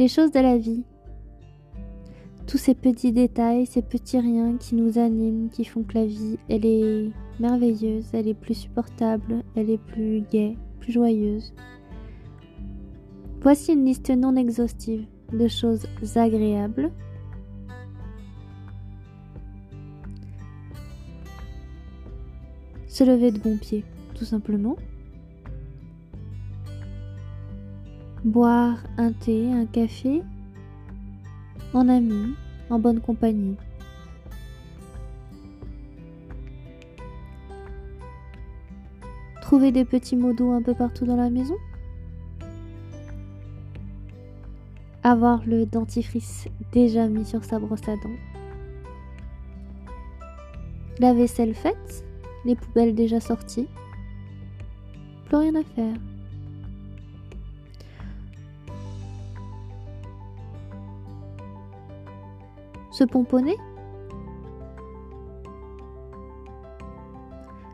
Les choses de la vie. Tous ces petits détails, ces petits riens qui nous animent, qui font que la vie, elle est merveilleuse, elle est plus supportable, elle est plus gaie, plus joyeuse. Voici une liste non exhaustive de choses agréables. Se lever de bon pied, tout simplement. Boire un thé, un café, en ami, en bonne compagnie. Trouver des petits mots doux un peu partout dans la maison. Avoir le dentifrice déjà mis sur sa brosse à dents. La vaisselle faite, les poubelles déjà sorties. Plus rien à faire. Se pomponner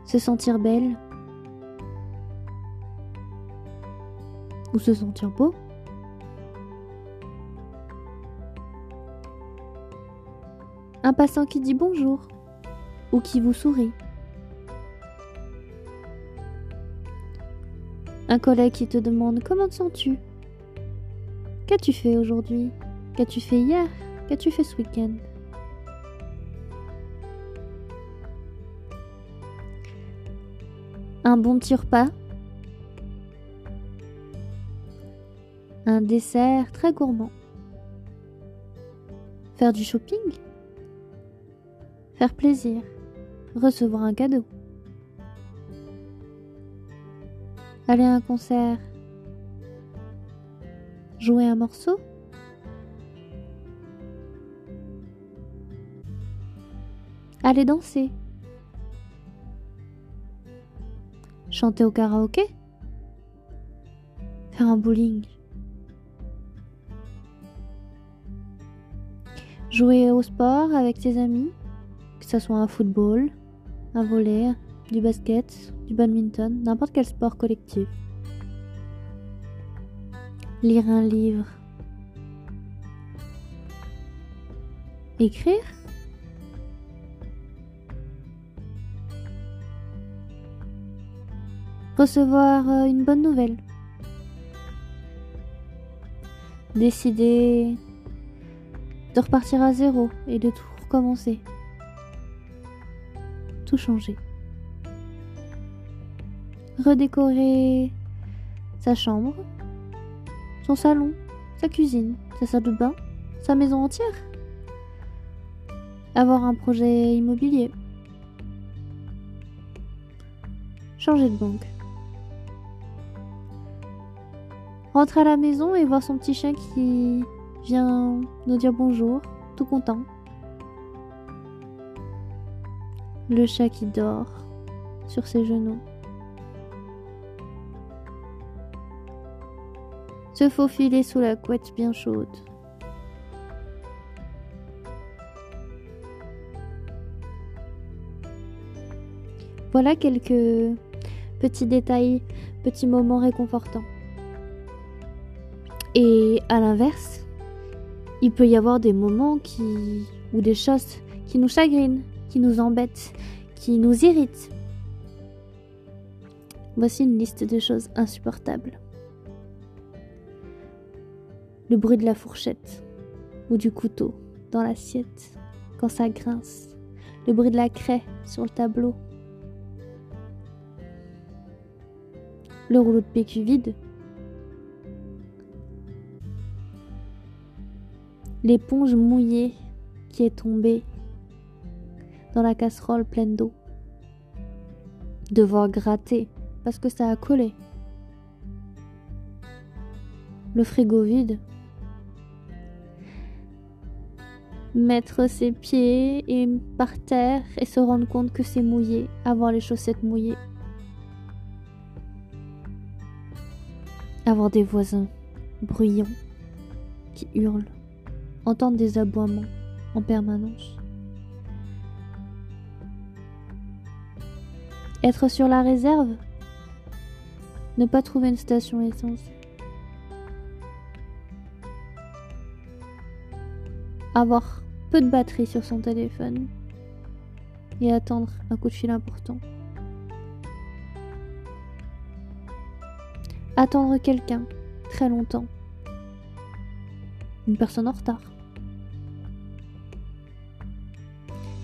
Se sentir belle Ou se sentir beau. Un passant qui dit bonjour ou qui vous sourit. Un collègue qui te demande comment te sens-tu. Qu'as-tu fait aujourd'hui? Qu'as-tu fait hier? Qu'as-tu fait ce week-end? Un bon petit repas? Un dessert très gourmand? Faire du shopping? Faire plaisir? Recevoir un cadeau? Aller à un concert? Jouer un morceau? Aller danser. Chanter au karaoké. Faire un bowling. Jouer au sport avec ses amis, que ce soit un football, un volley, du basket, du badminton, n'importe quel sport collectif. Lire un livre. Écrire recevoir euh, une bonne nouvelle. Décider de repartir à zéro et de tout recommencer. Tout changer. Redécorer sa chambre, son salon, sa cuisine, sa salle de bain, sa maison entière. Avoir un projet immobilier. Changer de banque. Rentrer à la maison et voir son petit chien qui vient nous dire bonjour, tout content. Le chat qui dort sur ses genoux. Se faufiler sous la couette bien chaude. Voilà quelques petits détails, petits moments réconfortants. Et à l'inverse, il peut y avoir des moments ou des choses qui nous chagrinent, qui nous embêtent, qui nous irritent. Voici une liste de choses insupportables. Le bruit de la fourchette ou du couteau dans l'assiette quand ça grince. Le bruit de la craie sur le tableau. Le rouleau de PQ vide l'éponge mouillée qui est tombée dans la casserole pleine d'eau. Devoir gratter parce que ça a collé. Le frigo vide. Mettre ses pieds par terre et se rendre compte que c'est mouillé, avoir les chaussettes mouillées. Avoir des voisins bruyants qui hurlent entendre des aboiements en permanence. Être sur la réserve, ne pas trouver une station essence. avoir peu de batterie sur son téléphone et attendre un coup de fil important. Attendre quelqu'un très longtemps. Une personne en retard.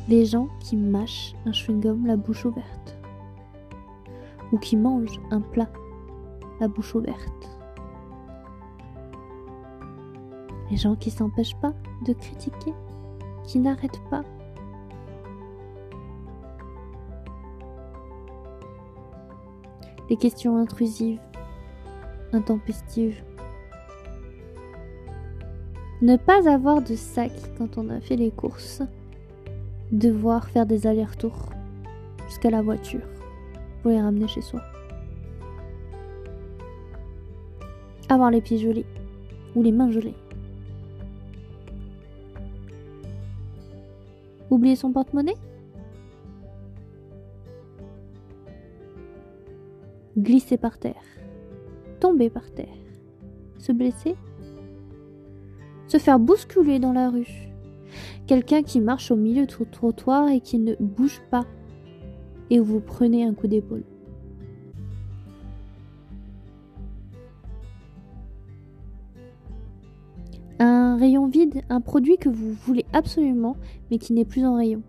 Les gens qui mâchent un chewing-gum la bouche ouverte. Ou qui mangent un plat la bouche ouverte. Les gens qui s'empêchent pas de critiquer, qui n'arrêtent pas. Les questions intrusives, intempestives. Ne pas avoir de sac quand on a fait les courses. Devoir faire des allers-retours jusqu'à la voiture pour les ramener chez soi. Avoir les pieds gelés ou les mains gelées. Oublier son porte-monnaie Glisser par terre. Tomber par terre. Se blesser Se faire bousculer dans la rue. Quelqu'un qui marche au milieu du trottoir et qui ne bouge pas. Et vous prenez un coup d'épaule. Un rayon vide, un produit que vous voulez absolument mais qui n'est plus en rayon.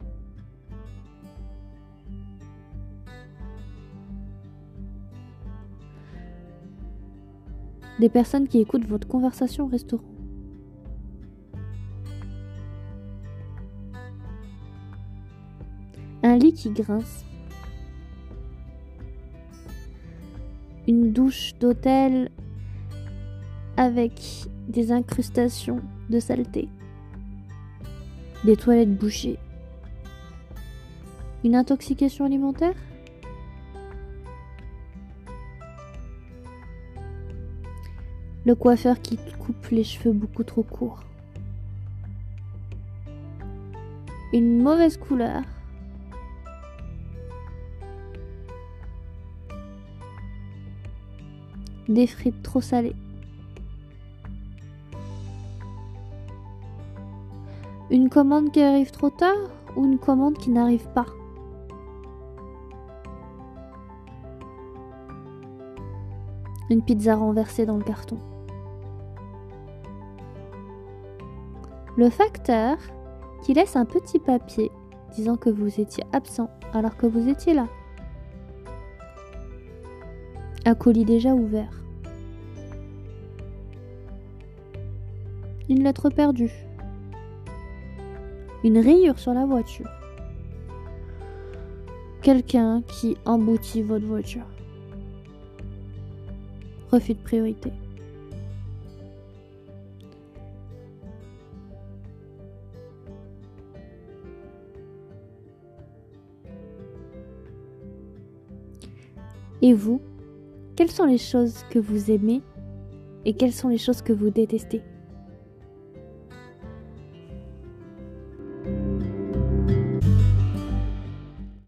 Des personnes qui écoutent votre conversation au restaurant. Qui grince. Une douche d'hôtel avec des incrustations de saleté, des toilettes bouchées, une intoxication alimentaire Le coiffeur qui coupe les cheveux beaucoup trop courts. Une mauvaise couleur. Des frites trop salées. Une commande qui arrive trop tard ou une commande qui n'arrive pas? Une pizza renversée dans le carton. Le facteur qui laisse un petit papier disant que vous étiez absent alors que vous étiez là. Un colis déjà ouvert. Une lettre perdue une rayure sur la voiture. Quelqu'un qui emboutit votre voiture. Refus de priorité. Et vous, quelles sont les choses que vous aimez et quelles sont les choses que vous détestez?